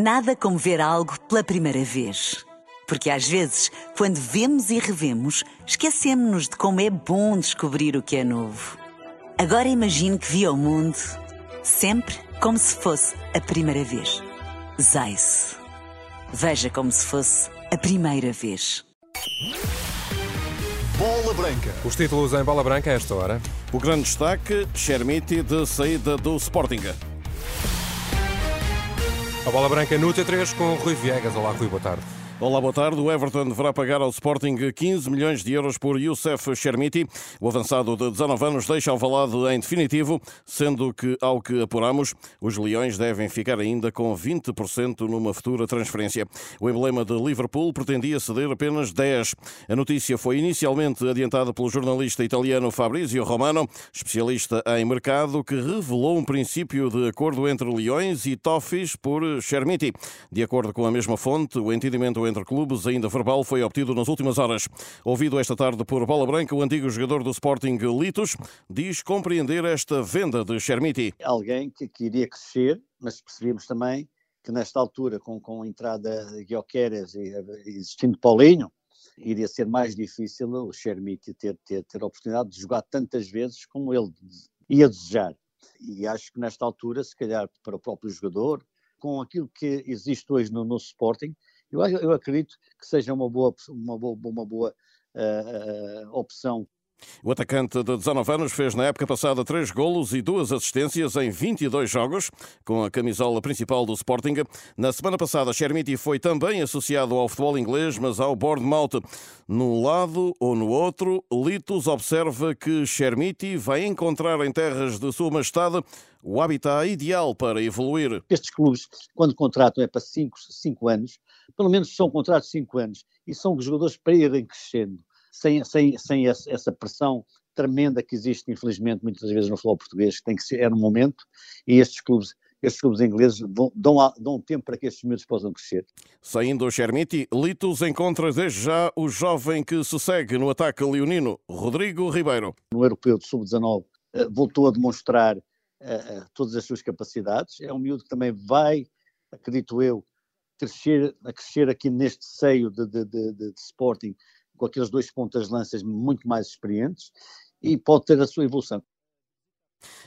Nada como ver algo pela primeira vez. Porque às vezes, quando vemos e revemos, esquecemos-nos de como é bom descobrir o que é novo. Agora imagine que viu o mundo sempre como se fosse a primeira vez. Zais. Veja como se fosse a primeira vez. Bola Branca. Os títulos em bola branca a esta hora. O grande destaque, Chermiti de saída do Sporting. A bola branca no T3 com Rui Viegas. Olá, Rui, boa tarde. Olá, boa tarde. O Everton deverá pagar ao Sporting 15 milhões de euros por Youssef Chermiti. O avançado de 19 anos deixa Alvalade em definitivo, sendo que, ao que apuramos, os Leões devem ficar ainda com 20% numa futura transferência. O emblema de Liverpool pretendia ceder apenas 10. A notícia foi inicialmente adiantada pelo jornalista italiano Fabrizio Romano, especialista em mercado, que revelou um princípio de acordo entre Leões e Toffees por Chermiti. De acordo com a mesma fonte, o entendimento entre clubes, ainda verbal, foi obtido nas últimas horas. Ouvido esta tarde por Bola Branca, o antigo jogador do Sporting Litos diz compreender esta venda de Chermiti. Alguém que, que iria crescer, mas percebemos também que nesta altura, com, com a entrada de Guioqueres e existindo Paulinho, iria ser mais difícil o Chermiti ter, ter, ter a oportunidade de jogar tantas vezes como ele ia desejar. E acho que nesta altura, se calhar para o próprio jogador, com aquilo que existe hoje no, no Sporting, eu, eu acredito que seja uma boa, uma boa, uma boa uh, uh, opção o atacante de 19 anos fez na época passada três golos e duas assistências em 22 jogos, com a camisola principal do Sporting. Na semana passada, Chermiti foi também associado ao futebol inglês, mas ao Bournemouth. Num lado ou no outro, Litos observa que Chermiti vai encontrar em terras de Sua Majestade o habitat ideal para evoluir. Estes clubes, quando contratam, é para 5 anos, pelo menos são contratos de 5 anos, e são jogadores para irem crescendo sem, sem, sem essa pressão tremenda que existe, infelizmente, muitas vezes no futebol português, que tem que ser, é no momento, e estes clubes estes clubes ingleses dão, dão, tempo para que estes miúdos possam crescer. Saindo o Chermiti, Litos encontra desde já o jovem que se segue no ataque leonino, Rodrigo Ribeiro. No Europeu de Sub-19 eh, voltou a demonstrar uh, todas as suas capacidades. É um miúdo que também vai, acredito eu, crescer, a crescer aqui neste seio de, de, de, de Sporting com aqueles dois pontas lanças muito mais experientes e pode ter a sua evolução.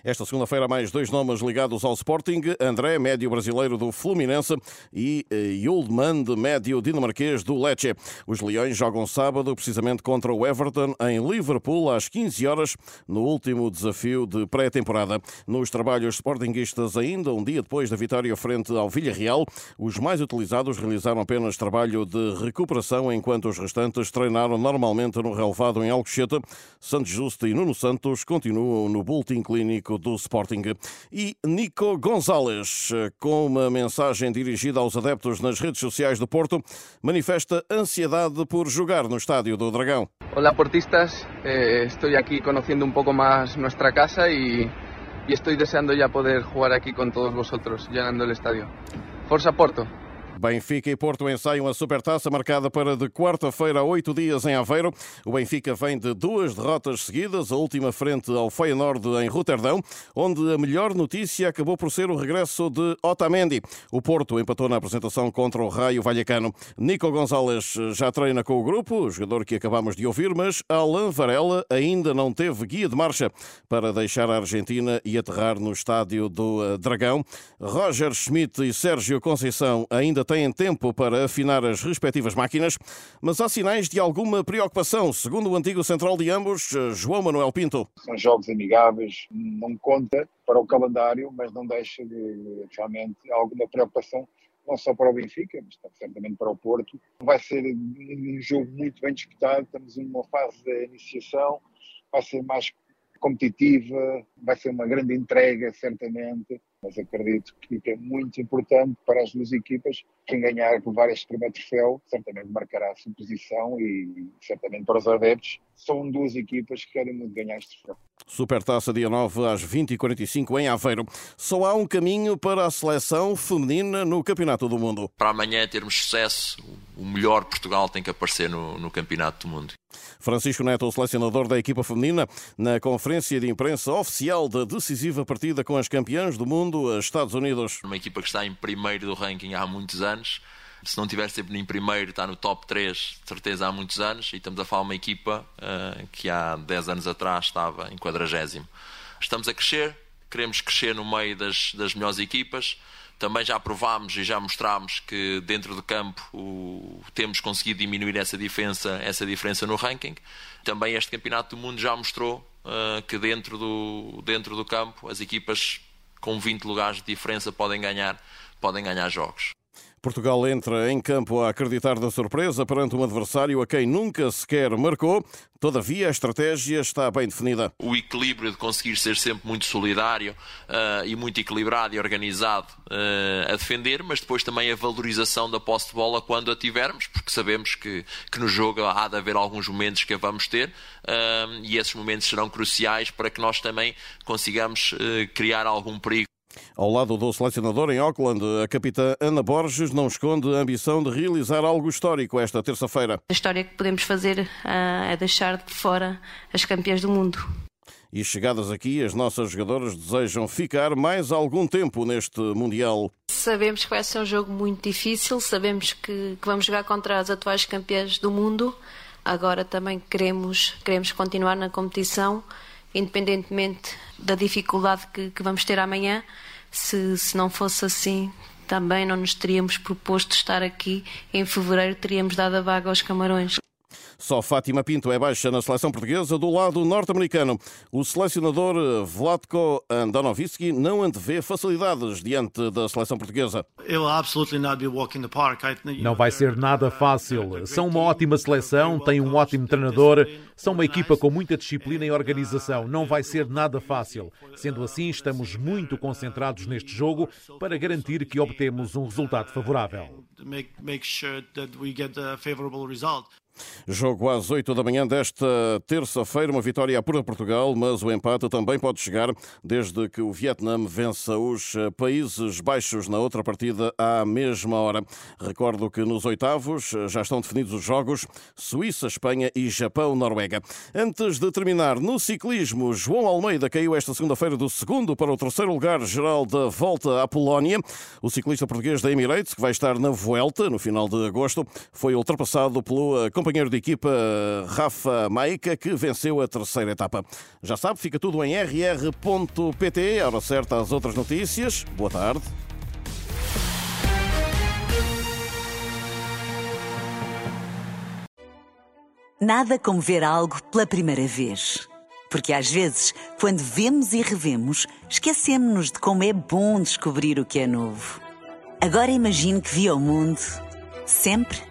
Esta segunda-feira, mais dois nomes ligados ao Sporting: André, médio brasileiro do Fluminense, e Yuldman, médio dinamarquês do Lecce. Os Leões jogam sábado, precisamente contra o Everton, em Liverpool, às 15 horas, no último desafio de pré-temporada. Nos trabalhos sportinguistas, ainda um dia depois da vitória frente ao Villarreal, os mais utilizados realizaram apenas trabalho de recuperação, enquanto os restantes treinaram normalmente no relevado em Alcochete. Santos Justo e Nuno Santos continuam no Bulletin Clean clínico do Sporting. E Nico Gonzalez, com uma mensagem dirigida aos adeptos nas redes sociais do Porto, manifesta ansiedade por jogar no estádio do Dragão. Olá, portistas. Eh, estou aqui conhecendo um pouco mais nossa casa e, e estou desejando já poder jogar aqui com todos vosotros, llenando o estádio. Força Porto! Benfica e Porto ensaiam a supertaça marcada para de quarta-feira a oito dias em Aveiro. O Benfica vem de duas derrotas seguidas, a última frente ao Feyenoord em Roterdão, onde a melhor notícia acabou por ser o regresso de Otamendi. O Porto empatou na apresentação contra o Raio Vallecano. Nico Gonzalez já treina com o grupo, o jogador que acabamos de ouvir, mas Alain Varela ainda não teve guia de marcha para deixar a Argentina e aterrar no estádio do eh, Dragão. Roger Schmidt e Sérgio Conceição ainda têm tempo para afinar as respectivas máquinas, mas há sinais de alguma preocupação, segundo o antigo central de ambos, João Manuel Pinto. São jogos amigáveis, não conta para o calendário, mas não deixa de realmente alguma preocupação não só para o Benfica, mas certamente para o Porto. Vai ser um jogo muito bem disputado, estamos numa fase de iniciação, vai ser mais competitiva, vai ser uma grande entrega, certamente, mas acredito que é muito importante para as duas equipas. Quem ganhar por várias este primeiro troféu certamente marcará a sua posição e certamente para os adeptos são duas equipas que querem muito ganhar este troféu. Supertaça dia 9 às 20h45 em Aveiro. Só há um caminho para a seleção feminina no Campeonato do Mundo. Para amanhã termos sucesso, o melhor Portugal tem que aparecer no, no Campeonato do Mundo. Francisco Neto, o selecionador da equipa feminina, na conferência de imprensa oficial da decisiva partida com as campeãs do mundo, Estados Unidos. Uma equipa que está em primeiro do ranking há muitos anos. Se não estiver sempre em primeiro, está no top 3, de certeza há muitos anos. E estamos a falar de uma equipa uh, que há 10 anos atrás estava em quadragésimo. Estamos a crescer, queremos crescer no meio das, das melhores equipas. Também já provámos e já mostramos que dentro do campo o, temos conseguido diminuir essa diferença, essa diferença no ranking. Também este Campeonato do Mundo já mostrou uh, que dentro do, dentro do campo as equipas com 20 lugares de diferença podem ganhar, podem ganhar jogos. Portugal entra em campo a acreditar da surpresa perante um adversário a quem nunca sequer marcou. Todavia, a estratégia está bem definida. O equilíbrio de conseguir ser sempre muito solidário uh, e muito equilibrado e organizado uh, a defender, mas depois também a valorização da posse de bola quando a tivermos, porque sabemos que, que no jogo há de haver alguns momentos que a vamos ter uh, e esses momentos serão cruciais para que nós também consigamos criar algum perigo. Ao lado do selecionador em Auckland, a capitã Ana Borges não esconde a ambição de realizar algo histórico esta terça-feira. A história que podemos fazer uh, é deixar de fora as campeãs do mundo. E chegadas aqui, as nossas jogadoras desejam ficar mais algum tempo neste Mundial. Sabemos que vai ser um jogo muito difícil, sabemos que, que vamos jogar contra as atuais campeãs do mundo. Agora também queremos, queremos continuar na competição independentemente da dificuldade que, que vamos ter amanhã. Se, se não fosse assim, também não nos teríamos proposto estar aqui em fevereiro, teríamos dado a vaga aos Camarões. Só Fátima Pinto é baixa na seleção portuguesa do lado norte-americano. O selecionador Vlatko Andonovski não antevê facilidades diante da seleção portuguesa. Não vai ser nada fácil. São uma ótima seleção, têm um ótimo treinador, são uma equipa com muita disciplina e organização. Não vai ser nada fácil. Sendo assim, estamos muito concentrados neste jogo para garantir que obtemos um resultado favorável. Jogo às 8 da manhã desta terça-feira, uma vitória para Portugal, mas o empate também pode chegar desde que o Vietnã vença os Países Baixos na outra partida à mesma hora. Recordo que nos oitavos já estão definidos os jogos Suíça, Espanha e Japão-Noruega. Antes de terminar, no ciclismo, João Almeida caiu esta segunda-feira do segundo para o terceiro lugar geral da volta à Polónia. O ciclista português da Emirates, que vai estar na Vuelta no final de agosto, foi ultrapassado pelo companheiro de equipa Rafa Maica, que venceu a terceira etapa. Já sabe, fica tudo em rr.pt. Hora certa às outras notícias. Boa tarde. Nada como ver algo pela primeira vez. Porque às vezes, quando vemos e revemos, esquecemos-nos de como é bom descobrir o que é novo. Agora imagine que viu o mundo sempre